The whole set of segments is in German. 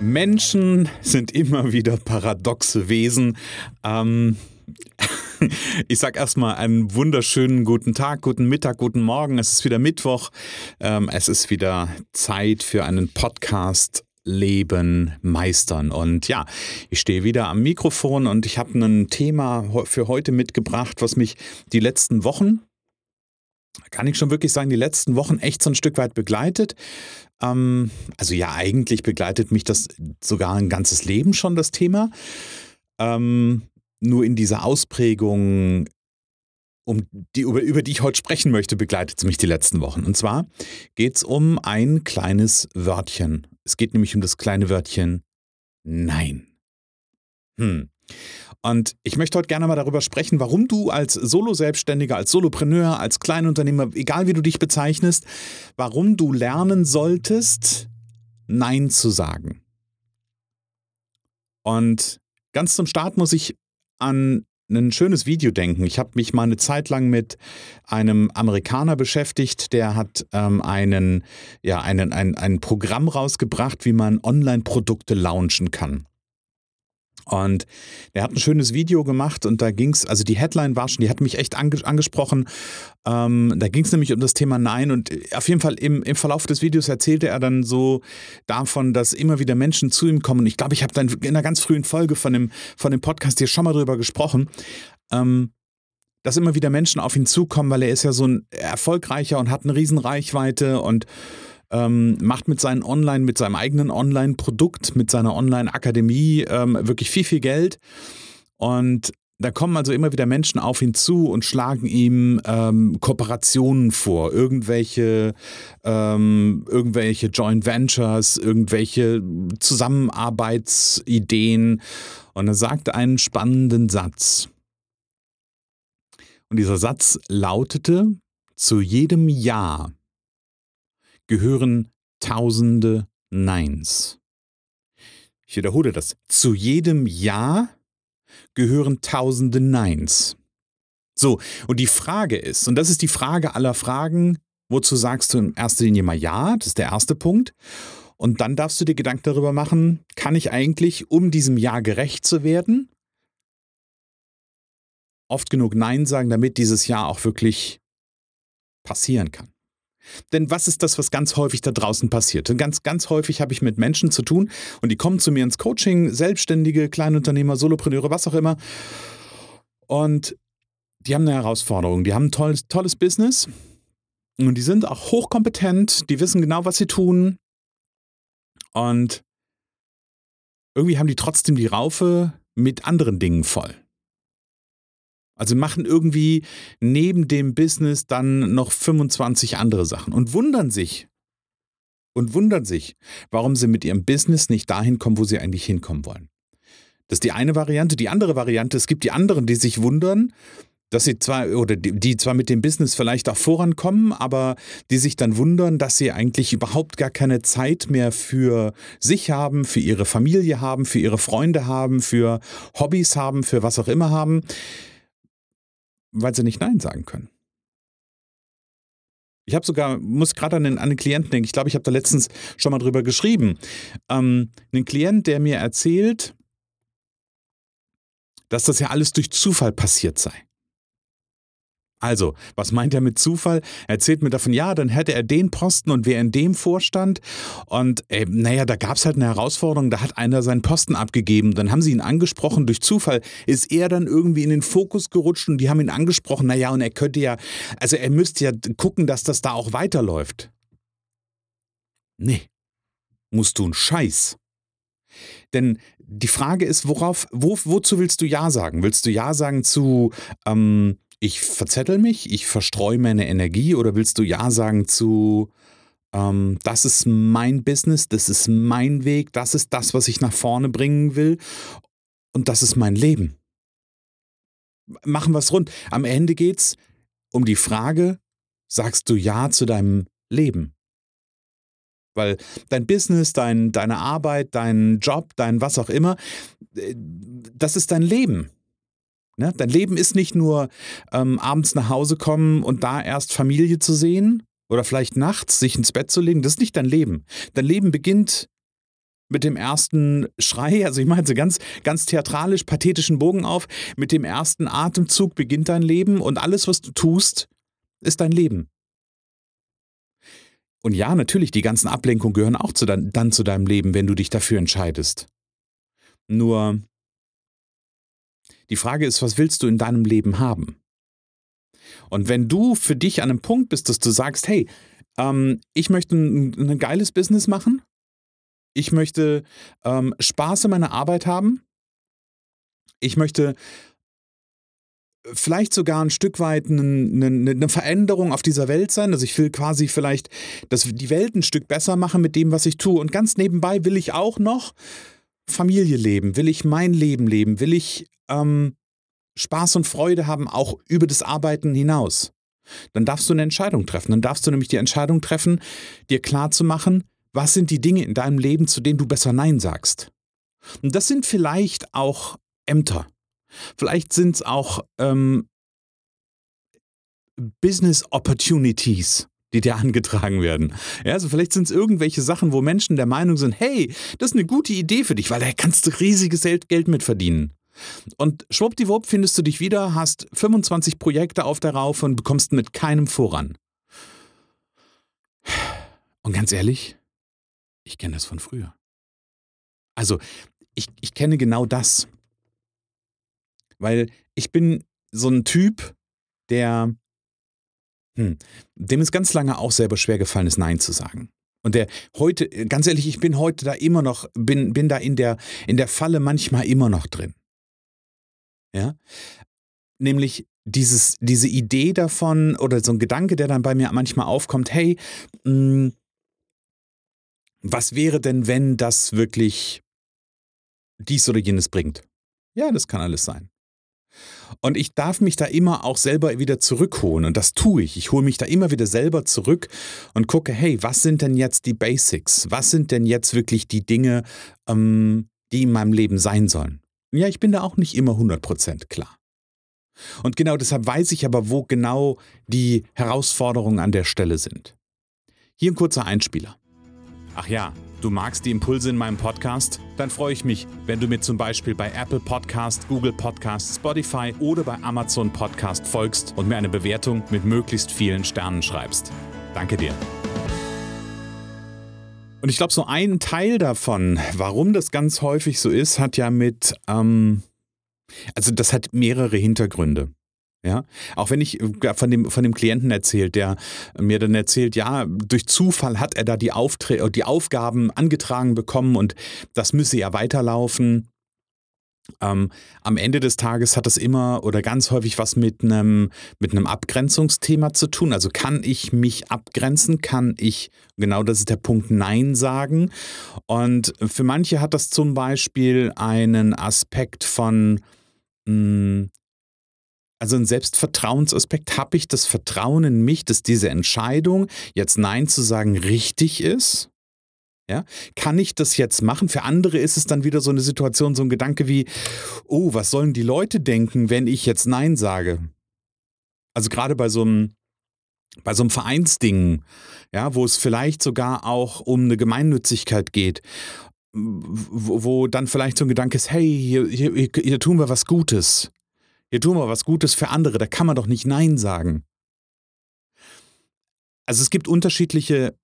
Menschen sind immer wieder paradoxe Wesen. Ähm, ich sage erstmal einen wunderschönen guten Tag, guten Mittag, guten Morgen. Es ist wieder Mittwoch. Ähm, es ist wieder Zeit für einen Podcast Leben meistern. Und ja, ich stehe wieder am Mikrofon und ich habe ein Thema für heute mitgebracht, was mich die letzten Wochen, kann ich schon wirklich sagen, die letzten Wochen echt so ein Stück weit begleitet. Ähm, also ja, eigentlich begleitet mich das sogar ein ganzes Leben schon, das Thema. Ähm, nur in dieser Ausprägung, um die, über, über die ich heute sprechen möchte, begleitet es mich die letzten Wochen. Und zwar geht es um ein kleines Wörtchen. Es geht nämlich um das kleine Wörtchen Nein. Hm. Und ich möchte heute gerne mal darüber sprechen, warum du als Solo-Selbstständiger, als Solopreneur, als Kleinunternehmer, egal wie du dich bezeichnest, warum du lernen solltest, Nein zu sagen. Und ganz zum Start muss ich an ein schönes Video denken. Ich habe mich mal eine Zeit lang mit einem Amerikaner beschäftigt, der hat ähm, einen, ja, einen, ein, ein Programm rausgebracht, wie man Online-Produkte launchen kann. Und er hat ein schönes Video gemacht und da ging es, also die Headline war schon, die hat mich echt ange angesprochen. Ähm, da ging es nämlich um das Thema Nein und auf jeden Fall im, im Verlauf des Videos erzählte er dann so davon, dass immer wieder Menschen zu ihm kommen. Ich glaube, ich habe dann in einer ganz frühen Folge von dem, von dem Podcast hier schon mal drüber gesprochen. Ähm, dass immer wieder Menschen auf ihn zukommen, weil er ist ja so ein erfolgreicher und hat eine riesen Reichweite und ähm, macht mit seinen Online, mit seinem eigenen Online-Produkt, mit seiner Online-Akademie ähm, wirklich viel, viel Geld. Und da kommen also immer wieder Menschen auf ihn zu und schlagen ihm ähm, Kooperationen vor, irgendwelche, ähm, irgendwelche Joint Ventures, irgendwelche Zusammenarbeitsideen. Und er sagt einen spannenden Satz. Und dieser Satz lautete, zu jedem Ja gehören tausende Neins. Ich wiederhole das. Zu jedem Ja gehören tausende Neins. So, und die Frage ist, und das ist die Frage aller Fragen, wozu sagst du in erster Linie mal Ja, das ist der erste Punkt. Und dann darfst du dir Gedanken darüber machen, kann ich eigentlich, um diesem Ja gerecht zu werden, oft genug Nein sagen, damit dieses Ja auch wirklich passieren kann. Denn was ist das, was ganz häufig da draußen passiert? Und ganz, ganz häufig habe ich mit Menschen zu tun und die kommen zu mir ins Coaching, Selbstständige, Kleinunternehmer, Solopreneure, was auch immer. Und die haben eine Herausforderung. Die haben ein tolles, tolles Business und die sind auch hochkompetent, die wissen genau, was sie tun. Und irgendwie haben die trotzdem die Raufe mit anderen Dingen voll. Also machen irgendwie neben dem Business dann noch 25 andere Sachen und wundern sich und wundern sich, warum sie mit ihrem Business nicht dahin kommen, wo sie eigentlich hinkommen wollen. Das ist die eine Variante. Die andere Variante, es gibt die anderen, die sich wundern, dass sie zwar oder die, die zwar mit dem Business vielleicht auch vorankommen, aber die sich dann wundern, dass sie eigentlich überhaupt gar keine Zeit mehr für sich haben, für ihre Familie haben, für ihre Freunde haben, für Hobbys haben, für was auch immer haben weil sie nicht Nein sagen können. Ich habe sogar, muss gerade an, an einen, Klienten denken, ich glaube, ich habe da letztens schon mal drüber geschrieben. Ähm, einen Klient, der mir erzählt, dass das ja alles durch Zufall passiert sei. Also, was meint er mit Zufall? Er erzählt mir davon, ja, dann hätte er den Posten und wäre in dem Vorstand. Und äh, naja, da gab es halt eine Herausforderung, da hat einer seinen Posten abgegeben. Dann haben sie ihn angesprochen, durch Zufall ist er dann irgendwie in den Fokus gerutscht und die haben ihn angesprochen, naja, und er könnte ja, also er müsste ja gucken, dass das da auch weiterläuft. Nee, musst du einen Scheiß. Denn die Frage ist, worauf, wo, wozu willst du Ja sagen? Willst du Ja sagen zu, ähm, ich verzettel mich, ich verstreue meine Energie oder willst du Ja sagen zu, ähm, das ist mein Business, das ist mein Weg, das ist das, was ich nach vorne bringen will und das ist mein Leben. Machen wir es rund. Am Ende geht es um die Frage, sagst du Ja zu deinem Leben? Weil dein Business, dein, deine Arbeit, dein Job, dein was auch immer, äh, das ist dein Leben. Ne? Dein Leben ist nicht nur ähm, abends nach Hause kommen und da erst Familie zu sehen oder vielleicht nachts sich ins Bett zu legen. Das ist nicht dein Leben. Dein Leben beginnt mit dem ersten Schrei, also ich meine so ganz, ganz theatralisch, pathetischen Bogen auf, mit dem ersten Atemzug beginnt dein Leben und alles, was du tust, ist dein Leben. Und ja, natürlich, die ganzen Ablenkungen gehören auch zu dein, dann zu deinem Leben, wenn du dich dafür entscheidest. Nur die Frage ist, was willst du in deinem Leben haben? Und wenn du für dich an einem Punkt bist, dass du sagst, hey, ähm, ich möchte ein, ein, geiles Business machen, ich möchte ähm, Spaß in meiner Arbeit haben, ich möchte vielleicht sogar ein Stück weit eine, eine, eine, Veränderung auf dieser Welt sein. Also ich will quasi vielleicht dass die Welt ein Stück besser machen mit dem, was ich tue. Und ganz nebenbei will ich auch noch Familie leben, will ich mein Leben leben, will ich ähm, Spaß und Freude haben, auch über das Arbeiten hinaus. Dann darfst du eine Entscheidung treffen. Dann darfst du nämlich die Entscheidung treffen, dir klarzumachen, was sind die Dinge in deinem Leben, zu denen du besser Nein sagst. Und das sind vielleicht auch Ämter. Vielleicht sind es auch ähm, Business Opportunities, die dir angetragen werden. Ja, also vielleicht sind es irgendwelche Sachen, wo Menschen der Meinung sind, hey, das ist eine gute Idee für dich, weil da kannst du riesiges Geld mitverdienen. Und schwuppdiwupp findest du dich wieder, hast 25 Projekte auf der Raufe und bekommst mit keinem voran. Und ganz ehrlich, ich kenne das von früher. Also, ich, ich kenne genau das. Weil ich bin so ein Typ, der, hm, dem es ganz lange auch selber schwer gefallen ist, Nein zu sagen. Und der heute, ganz ehrlich, ich bin heute da immer noch, bin, bin da in der, in der Falle manchmal immer noch drin. Ja? Nämlich dieses, diese Idee davon oder so ein Gedanke, der dann bei mir manchmal aufkommt, hey, mh, hm, was wäre denn, wenn das wirklich dies oder jenes bringt? Ja, das kann alles sein. Und ich darf mich da immer auch selber wieder zurückholen und das tue ich. Ich hole mich da immer wieder selber zurück und gucke, hey, was sind denn jetzt die Basics? Was sind denn jetzt wirklich die Dinge, ähm, die in meinem Leben sein sollen? Ja, ich bin da auch nicht immer 100% klar. Und genau deshalb weiß ich aber, wo genau die Herausforderungen an der Stelle sind. Hier ein kurzer Einspieler. Ach ja, du magst die Impulse in meinem Podcast? Dann freue ich mich, wenn du mir zum Beispiel bei Apple Podcast, Google Podcast, Spotify oder bei Amazon Podcast folgst und mir eine Bewertung mit möglichst vielen Sternen schreibst. Danke dir. Und ich glaube, so ein Teil davon, warum das ganz häufig so ist, hat ja mit, ähm, also das hat mehrere Hintergründe. Ja, auch wenn ich äh, von dem, von dem Klienten erzählt, der mir dann erzählt, ja, durch Zufall hat er da die, Aufträ die Aufgaben angetragen bekommen und das müsse ja weiterlaufen. Ähm, am Ende des Tages hat das immer oder ganz häufig was mit einem mit Abgrenzungsthema zu tun. Also kann ich mich abgrenzen? Kann ich genau das ist der Punkt Nein sagen? Und für manche hat das zum Beispiel einen Aspekt von mh, hm, also ein Selbstvertrauensaspekt. Habe ich das Vertrauen in mich, dass diese Entscheidung, jetzt Nein zu sagen, richtig ist? Ja? Kann ich das jetzt machen? Für andere ist es dann wieder so eine Situation, so ein Gedanke wie, oh, was sollen die Leute denken, wenn ich jetzt Nein sage? Also gerade bei so einem, bei so einem Vereinsding, ja, wo es vielleicht sogar auch um eine Gemeinnützigkeit geht, wo, wo dann vielleicht so ein Gedanke ist, hey, hier, hier, hier tun wir was Gutes. Hier tun wir was Gutes für andere, da kann man doch nicht Nein sagen. Also es gibt unterschiedliche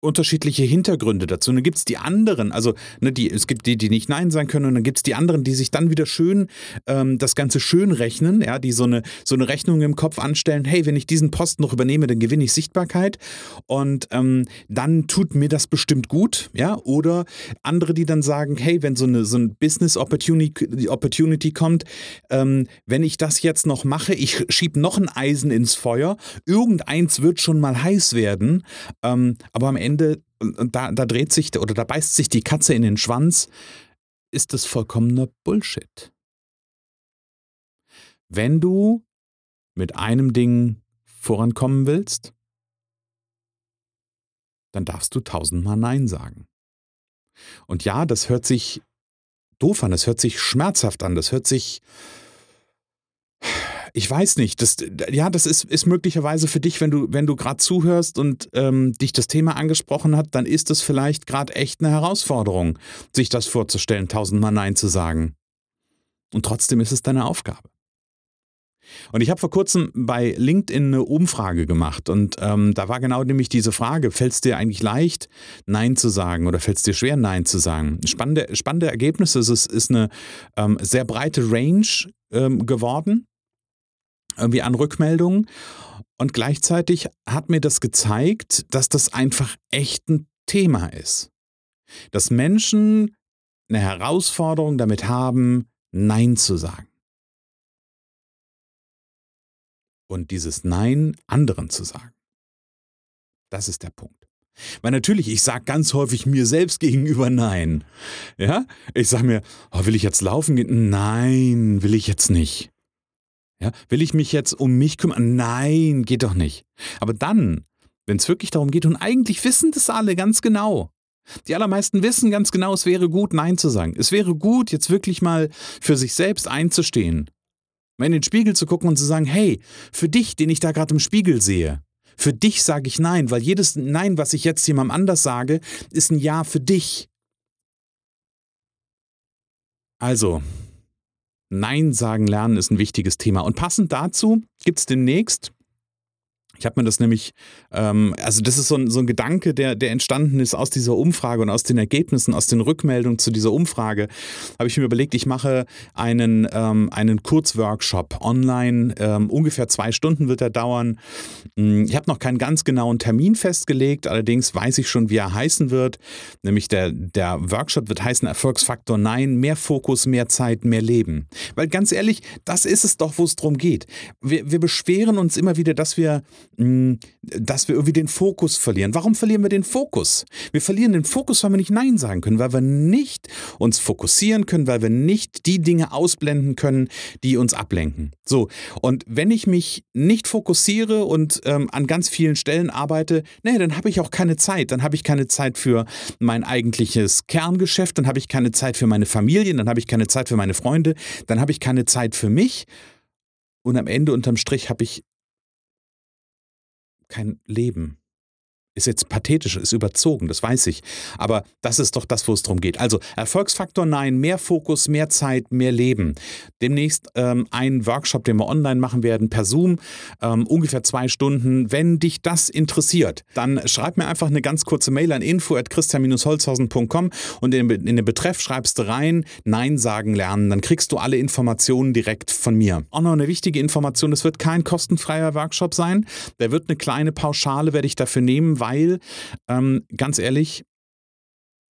unterschiedliche Hintergründe dazu. Und dann gibt es die anderen, also ne, die, es gibt die, die nicht Nein sagen können, und dann gibt es die anderen, die sich dann wieder schön ähm, das Ganze schön rechnen, ja, die so eine, so eine Rechnung im Kopf anstellen, hey, wenn ich diesen Posten noch übernehme, dann gewinne ich Sichtbarkeit. Und ähm, dann tut mir das bestimmt gut, ja, oder andere, die dann sagen, hey, wenn so eine so ein Business Opportunity, Opportunity kommt, ähm, wenn ich das jetzt noch mache, ich schiebe noch ein Eisen ins Feuer, irgendeins wird schon mal heiß werden, ähm, aber am Ende Ende, da, da dreht sich oder da beißt sich die Katze in den Schwanz, ist das vollkommener Bullshit. Wenn du mit einem Ding vorankommen willst, dann darfst du tausendmal Nein sagen. Und ja, das hört sich doof an, das hört sich schmerzhaft an, das hört sich ich weiß nicht, das, ja, das ist, ist möglicherweise für dich, wenn du, wenn du gerade zuhörst und ähm, dich das Thema angesprochen hat, dann ist es vielleicht gerade echt eine Herausforderung, sich das vorzustellen, tausendmal Nein zu sagen. Und trotzdem ist es deine Aufgabe. Und ich habe vor kurzem bei LinkedIn eine Umfrage gemacht und ähm, da war genau nämlich diese Frage, fällt es dir eigentlich leicht, Nein zu sagen oder fällt es dir schwer, Nein zu sagen? Spannende, spannende Ergebnisse, es ist, ist eine ähm, sehr breite Range ähm, geworden irgendwie an Rückmeldungen. Und gleichzeitig hat mir das gezeigt, dass das einfach echt ein Thema ist. Dass Menschen eine Herausforderung damit haben, Nein zu sagen. Und dieses Nein anderen zu sagen. Das ist der Punkt. Weil natürlich, ich sage ganz häufig mir selbst gegenüber Nein. Ja, ich sage mir, oh, will ich jetzt laufen gehen? Nein, will ich jetzt nicht. Ja, will ich mich jetzt um mich kümmern? Nein, geht doch nicht. Aber dann, wenn es wirklich darum geht, und eigentlich wissen das alle ganz genau. Die allermeisten wissen ganz genau, es wäre gut, Nein zu sagen. Es wäre gut, jetzt wirklich mal für sich selbst einzustehen. Mal in den Spiegel zu gucken und zu sagen, hey, für dich, den ich da gerade im Spiegel sehe, für dich sage ich Nein, weil jedes Nein, was ich jetzt jemandem anders sage, ist ein Ja für dich. Also, Nein sagen lernen ist ein wichtiges Thema. Und passend dazu gibt es demnächst ich habe mir das nämlich, ähm, also das ist so ein, so ein Gedanke, der, der entstanden ist aus dieser Umfrage und aus den Ergebnissen, aus den Rückmeldungen zu dieser Umfrage, habe ich mir überlegt, ich mache einen, ähm, einen Kurzworkshop online, ähm, ungefähr zwei Stunden wird er dauern. Hm, ich habe noch keinen ganz genauen Termin festgelegt, allerdings weiß ich schon, wie er heißen wird, nämlich der, der Workshop wird heißen Erfolgsfaktor 9, mehr Fokus, mehr Zeit, mehr Leben. Weil ganz ehrlich, das ist es doch, wo es drum geht. Wir, wir beschweren uns immer wieder, dass wir dass wir irgendwie den Fokus verlieren. Warum verlieren wir den Fokus? Wir verlieren den Fokus, weil wir nicht Nein sagen können, weil wir nicht uns fokussieren können, weil wir nicht die Dinge ausblenden können, die uns ablenken. So, und wenn ich mich nicht fokussiere und ähm, an ganz vielen Stellen arbeite, nee, dann habe ich auch keine Zeit. Dann habe ich keine Zeit für mein eigentliches Kerngeschäft, dann habe ich keine Zeit für meine Familie, dann habe ich keine Zeit für meine Freunde, dann habe ich keine Zeit für mich. Und am Ende unterm Strich habe ich kein Leben. Ist jetzt pathetisch, ist überzogen, das weiß ich. Aber das ist doch das, wo es darum geht. Also Erfolgsfaktor nein, mehr Fokus, mehr Zeit, mehr Leben. Demnächst ähm, ein Workshop, den wir online machen werden, per Zoom, ähm, ungefähr zwei Stunden. Wenn dich das interessiert, dann schreib mir einfach eine ganz kurze Mail an info.christian-holzhausen.com und in, in den Betreff schreibst du rein, Nein sagen lernen. Dann kriegst du alle Informationen direkt von mir. Auch noch eine wichtige Information, es wird kein kostenfreier Workshop sein. Der wird eine kleine Pauschale, werde ich dafür nehmen, weil, ähm, ganz ehrlich,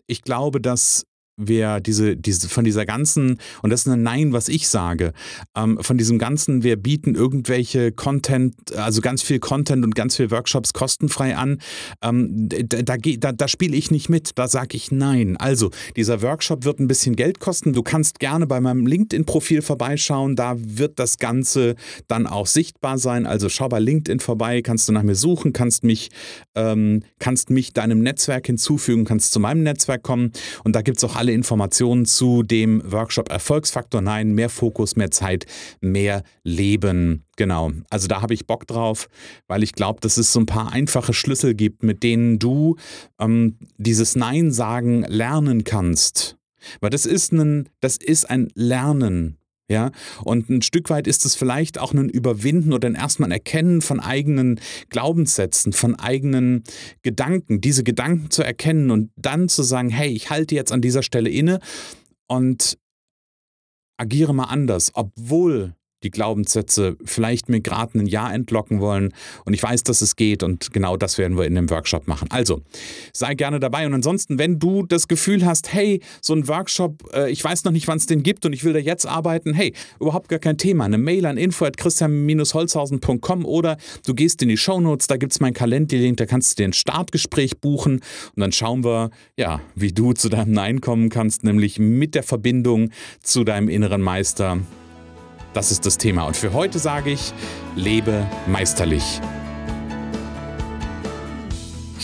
ich glaube, dass wir diese, diese, von dieser ganzen, und das ist ein Nein, was ich sage, ähm, von diesem ganzen, wir bieten irgendwelche Content, also ganz viel Content und ganz viel Workshops kostenfrei an, ähm, da, da, da, da spiele ich nicht mit, da sage ich Nein. Also, dieser Workshop wird ein bisschen Geld kosten. Du kannst gerne bei meinem LinkedIn-Profil vorbeischauen, da wird das Ganze dann auch sichtbar sein. Also schau bei LinkedIn vorbei, kannst du nach mir suchen, kannst mich, ähm, kannst mich deinem Netzwerk hinzufügen, kannst zu meinem Netzwerk kommen und da gibt es auch alle alle Informationen zu dem Workshop Erfolgsfaktor 9, mehr Fokus, mehr Zeit, mehr Leben. Genau, also da habe ich Bock drauf, weil ich glaube, dass es so ein paar einfache Schlüssel gibt, mit denen du ähm, dieses Nein sagen lernen kannst. Weil das ist ein, das ist ein Lernen. Ja, und ein Stück weit ist es vielleicht auch ein Überwinden oder ein erstmal ein Erkennen von eigenen Glaubenssätzen, von eigenen Gedanken, diese Gedanken zu erkennen und dann zu sagen, hey, ich halte jetzt an dieser Stelle inne und agiere mal anders, obwohl die Glaubenssätze vielleicht mir gerade ein Jahr entlocken wollen. Und ich weiß, dass es geht und genau das werden wir in dem Workshop machen. Also sei gerne dabei. Und ansonsten, wenn du das Gefühl hast, hey, so ein Workshop, äh, ich weiß noch nicht, wann es den gibt und ich will da jetzt arbeiten, hey, überhaupt gar kein Thema. Eine Mail an info.christian-holzhausen.com oder du gehst in die Shownotes, da gibt es mein Kalendlink, da kannst du dir ein Startgespräch buchen und dann schauen wir, ja, wie du zu deinem Nein kommen kannst, nämlich mit der Verbindung zu deinem inneren Meister das ist das Thema. Und für heute sage ich, lebe meisterlich.